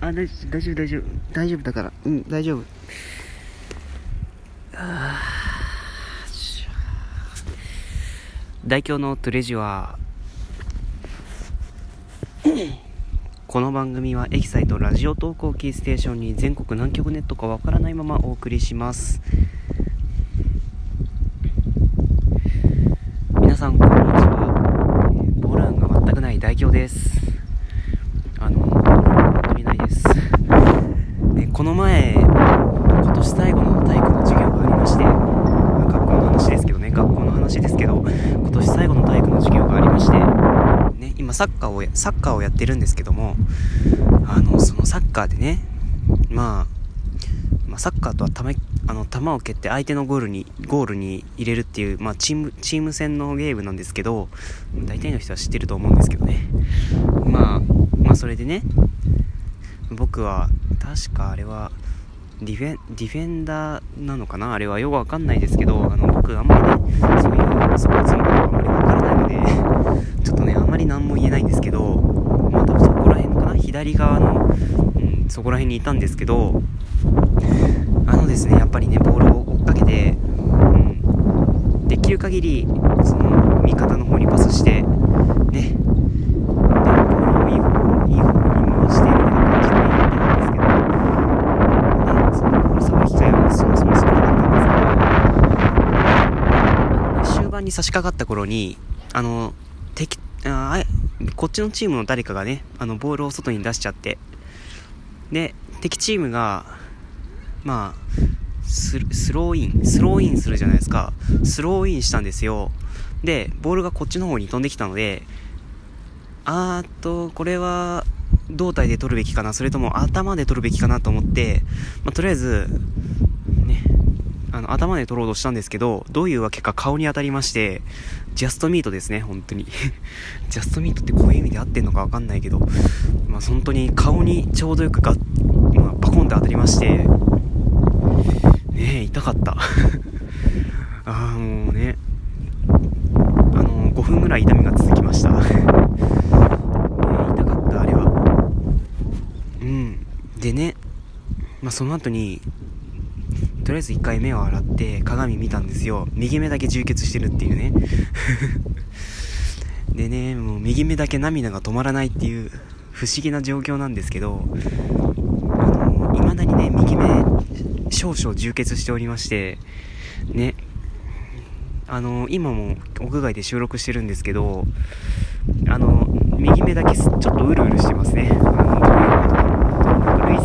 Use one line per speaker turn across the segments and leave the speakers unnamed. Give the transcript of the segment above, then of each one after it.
あ、大大丈夫、大丈夫。大丈夫だから。うん、大丈夫。あ大京のトレジュアこの番組はエキサイトラジオ投稿キーステーションに全国何局ネットかわからないままお送りします皆さんこんにちはボランが全くない大京ですあの本当にないですでこの前今年最後の体育の授業がありましてまあ学校の話ですけどね学校の話ですけど今年最後の体育の授業がありましてね、今サッカーをサッカーをやってるんですけどもあのそのサッカーでね、まあ、まあサッカーとはたまあの球を蹴って相手のゴールにゴールに入れるっていう、まあ、チームチーム戦のゲームなんですけど大体の人は知ってると思うんですけどね、まあ、まあそれでね僕は確かあれはディフェンディフェンダーなのかな？あれはよくわかんないですけどあの僕あんまりねそういうスポーツのことがあんまりわからないので ちょっとねあんまり何も言えないんですけどまあ多分そこら辺かな？左側の、うん、そこら辺にいたんですけどあのですねやっぱりねボールを追っかけて、うん、できる限りその味方の方にパスしてねでボールをいい方いい方に回してみたいな感じでやってたんですけどねそのボール触る機会はそもそも少なかったんですけどあのね終盤に差し掛かった頃にあの敵あこっちのチームの誰かがねあのボールを外に出しちゃって。で敵チームがまあスローインスローインするじゃないですか。スローインしたんですよ。でボールがこっちの方に飛んできたのであーっとこれは胴体で取るべきかなそれとも頭で取るべきかなと思って、まあ、とりあえずあの頭で取ろうとしたんですけどどういうわけか顔に当たりましてジャストミートですね本当に。ジャストミートってこういう意味で合ってんのかわかんないけどまあ本当に顔にちょうどよくが、まあ、パコンって当たりましてねえ痛かった。ああもうね。あの5分ぐらい痛みが続きました。ねえ痛かったあれは。うん。でねまあその後にとりあえず一回目を洗って鏡見たんですよ。右目だけ充血してるっていうね。でねもう右目だけ涙が止まらないっていう不思議な状況なんですけどあの未だにね右目少々充血しておりましてね。あの今も屋外で収録してるんですけどあの右目だけちょっとうるうるしてますね。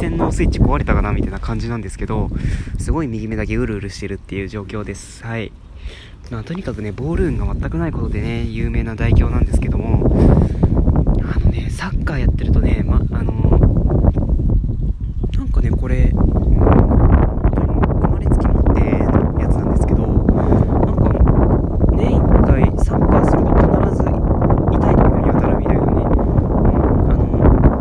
線のスイッチ壊れたかなみたいな感じなんですけどすごい右目だけうるうるしてるっていう状況です。はい。まあとにかくねボール運が全くないことでね有名な代表なんですけどもあのねサッカーやってるとねまあのなんかねこれ生まれつき持ってのやつなんですけどなんか年1回サッカーすると必ず痛いところに当たるみたいなね、うんあの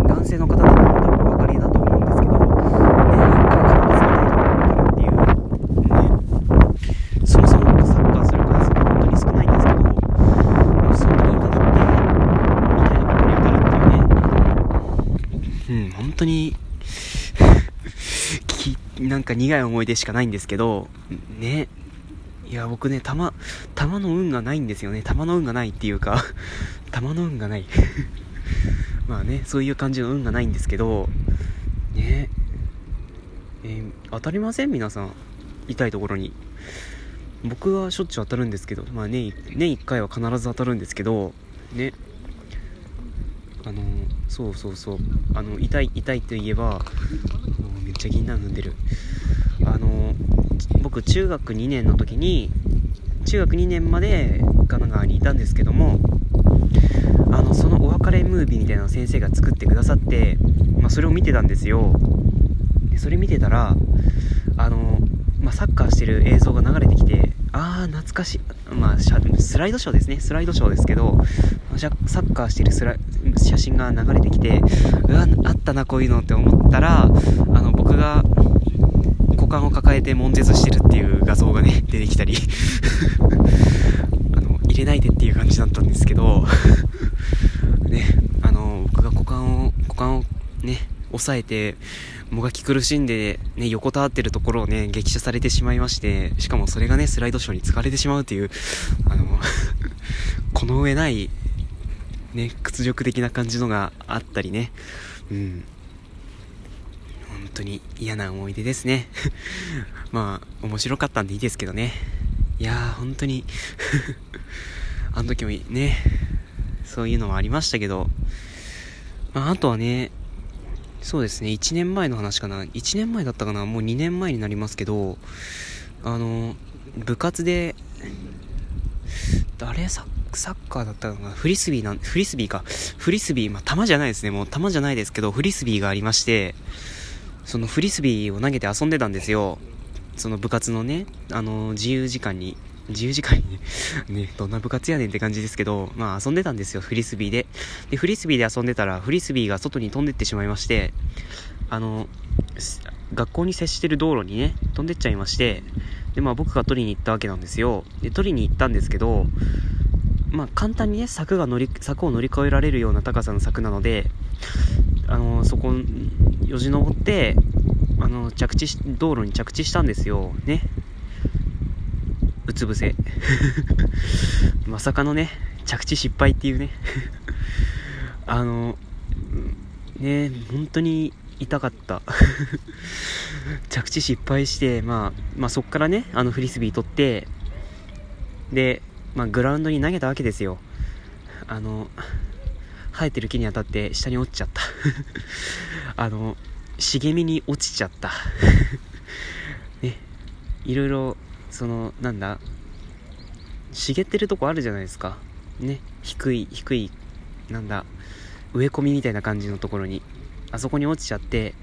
男性の方なら多分お分かりだと思うんですけど年1回必ず痛いところに当たるっていうねそもそも僕サッカーする数が本当に少ないんですけどその時に限って痛いところに当たるっていうねあのうん本当に きなんか苦い思い出しかないんですけどね。いや僕ね玉玉の運がないんですよね。玉の運がないっていうか 玉の運がない。まあねそういう感じの運がないんですけどね。えー当たりません？皆さん。痛いところに。僕はしょっちゅう当たるんですけどまあ年年1回は必ず当たるんですけどね。あのそうそうそう。あの痛い痛いといえばもうめっちゃ銀杏踏んでる。あの僕中学2年の時に中学2年まで神奈川にいたんですけどもあのそのお別れムービーみたいなのを先生が作ってくださって、まあ、それを見てたんですよ。でそれ見てたらあの、まあ、サッカーしてる映像が流れてきてああ懐かしい、まあ、スライドショーですね。スライドショーですけどサッカーしてるスラ写真が流れてきてうわあったなこういうのって思ったらあの僕が股間を抱えて悶絶してるっていう画像がね 出てきたりあの入れないでっていう感じだったんですけどねあの僕が股間をね、抑えて、もがき苦しんで、ね、横たわってるところをね、激写されてしまいまして、しかもそれがね、スライドショーに使われてしまうという、あの この上ない、ね、屈辱的な感じのがあったりね、うん。本当に嫌な思い出ですね。まあ、面白かったんでいいですけどね。いやー、本当に あの時もね、そういうのはありましたけど、まあ、あとはね、そうですね、1年前の話かな。1年前だったかな。もう2年前になりますけど、あの、部活で、誰サッカーだったかなフリスビーなん、フリスビーか。フリスビー、まあ、球じゃないですね。もう球じゃないですけど、フリスビーがありまして、そのフリスビーを投げて遊んでたんですよ。その部活のね、あの、自由時間に。自由時間にね、ね、どんな部活やねんって感じですけど、まあ遊んでたんですよ、フリスビーで。で、フリスビーで遊んでたら、フリスビーが外に飛んでってしまいまして、あの、学校に接してる道路にね、飛んでっちゃいまして、で、まあ僕が取りに行ったわけなんですよ。で、取りに行ったんですけど、まあ簡単にね、柵が乗り、柵を乗り越えられるような高さの柵なので、あの、そこ、よじ登って、あの、着地し、道路に着地したんですよ。ね。うつ伏せ。まさかのね、着地失敗っていうね。あの、ね、本当に痛かった。着地失敗して、まあ、まあ、そっからね、あのフリスビー取って、で、まあ、グラウンドに投げたわけですよ。あの、生えてる木に当たって下に落ちちゃった。あの、茂みに落ちちゃった。ね、いろいろそのなんだ？茂ってるとこあるじゃないですか。ね。低い低いなんだ？植え込みみたいな感じのところに。あそこに落ちちゃって。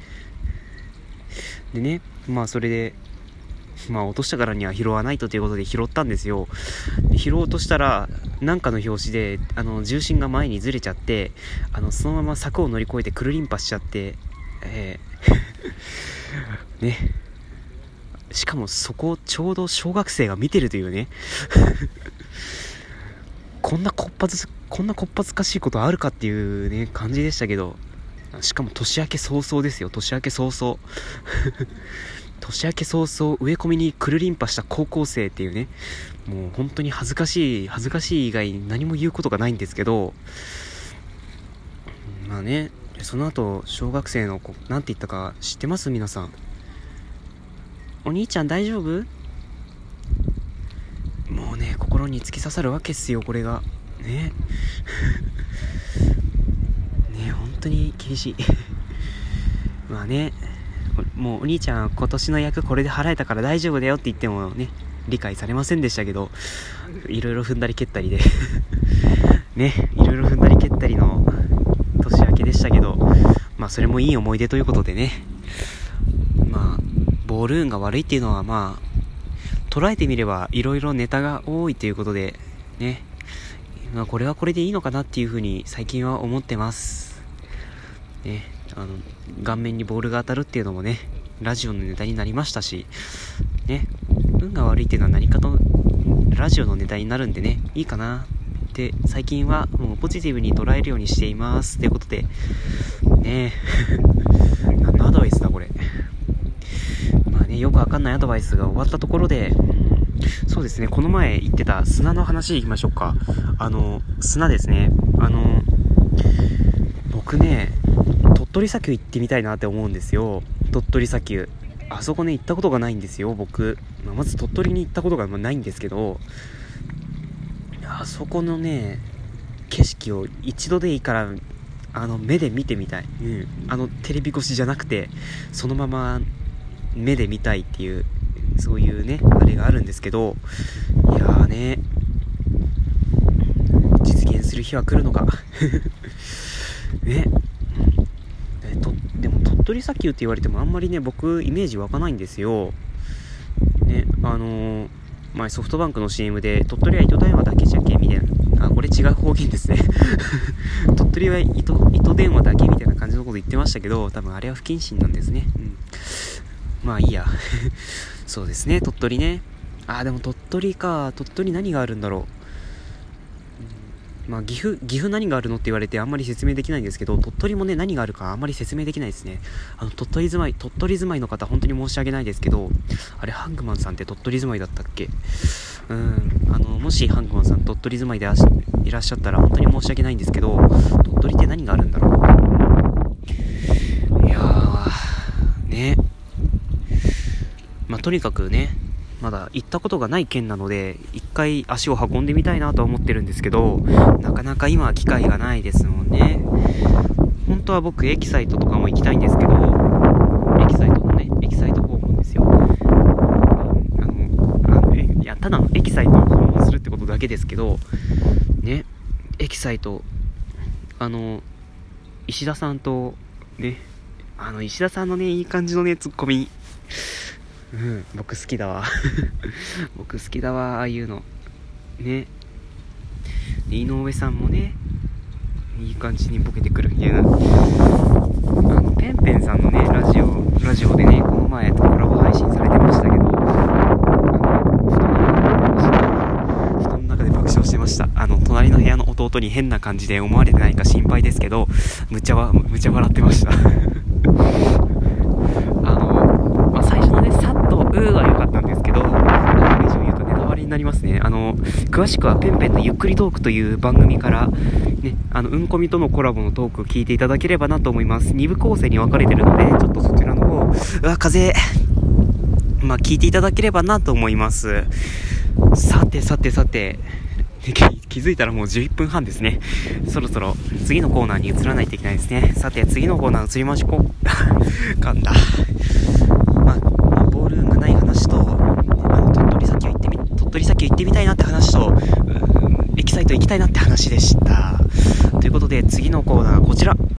でねまあそれでまあ落としたからには拾わないとということで拾ったんですよ。で拾おうとしたらなんかの拍子であの重心が前にずれちゃってあのそのまま柵を乗り越えてくるりんぱしちゃって。えー。ね。しかもそこをちょうど小学生が見てるというね。こんなこっぱずこんなこっぱずかしいことあるかっていうね感じでしたけど。しかも年明け早々ですよ。年明け早々。年明け早々植え込みにくるりんぱした高校生っていうね。もう本当に恥ずかしい恥ずかしい以外に何も言うことがないんですけど。まあねその後小学生の子何て言ったか知ってます？皆さん。お兄ちゃん大丈夫？もうね心に突き刺さるわけっすよこれが。ね。ね本当に厳しい。まあねもうお兄ちゃん今年の役これで払えたから大丈夫だよって言ってもね理解されませんでしたけどいろいろ踏んだり蹴ったりで。ねいろいろ踏んだり蹴ったりの年明けでしたけどまあそれもいい思い出ということでね。あボール運が悪いっていうのはまあ、捉えてみれば色々ネタが多いということで、ね、まあこれはこれでいいのかなっていうふうに最近は思ってます。ね、あの、顔面にボールが当たるっていうのもね、ラジオのネタになりましたし、ね、運が悪いっていうのは何かとラジオのネタになるんでね、いいかなって最近はもうポジティブに捉えるようにしています。ということで、ね 何のアドバイスだ。よくわかんないアドバイスが終わったところで、そうですね、この前言ってた砂の話いきましょうか。あの、砂ですね。あの、僕ね、鳥取砂丘行ってみたいなって思うんですよ。鳥取砂丘。あそこね、行ったことがないんですよ、僕。まあ、まず鳥取に行ったことがないんですけど、あそこのね、景色を一度でいいから、あの、目で見てみたい。うん。あの、テレビ越しじゃなくて、そのまま目で見たいっていうそういうねあれがあるんですけどいやーね実現する日は来るのか。ね。えとでも鳥取砂丘って言われてもあんまりね僕イメージ湧かないんですよ。ねあのー、前ソフトバンクの CM で鳥取は糸電話だけじゃけみたいな。あこれ違う方言ですね。鳥取は糸糸電話だけみたいな感じのこと言ってましたけど多分あれは不謹慎なんですね。うん。まあいいや。そうですね、鳥取ね。あ、でも鳥取か。鳥取何があるんだろうまあ、岐阜、岐阜何があるのって言われてあんまり説明できないんですけど、鳥取もね、何があるかあんまり説明できないですね。あの、鳥取住まい、鳥取住まいの方、本当に申し訳ないですけど、あれ、ハングマンさんって鳥取住まいだったっけ？うん、あの、もしハングマンさん鳥取住まいでいらっしゃったら本当に申し訳ないんですけど、鳥取って何があるんだろう？いやー、ね。まあ、とにかくね、まだ行ったことがない県なので、一回足を運んでみたいなとは思ってるんですけど、なかなか今は機会がないですもんね。本当は僕、エキサイトとかも行きたいんですけど、エキサイトのね、エキサイト訪問ですよ。あの、あのいや、ただのエキサイトを訪問するってことだけですけど、ね、エキサイト、あの、石田さんと、ね、あの、石田さんのね、いい感じのね、ツッコミ、うん、僕好きだわ 僕好きだわ、ああいうの。ね。井上さんもね、いい感じにボケてくるみたいな。あの、ペンペンさんのね、ラジオ、ラジオでね、この前コラボ配信されてましたけど、布団の中で爆笑してました。あの、隣の部屋の弟に変な感じで思われてないか心配ですけど、むちゃわ、むちゃ笑ってましたうは良かったんですけど、これ以上言うとネタバレになりますね。あの、詳しくはペンペンのゆっくりトークという番組から、ね、あの、うんこみとのコラボのトークを聞いていただければなと思います。2部構成に分かれてるので、ちょっとそちらの方、うわ、風まあ、聞いていただければなと思います。さてさてさて、気づいたらもう11分半ですね。そろそろ次のコーナーに移らないといけないですね。さて、次のコーナー移りましょう。噛んだ。まあルーンがない話と、あの、鳥取砂丘行ってみ、鳥取砂丘行ってみたいなって話と、エキサイト行きたいなって話でした。ということで、次のコーナーはこちら。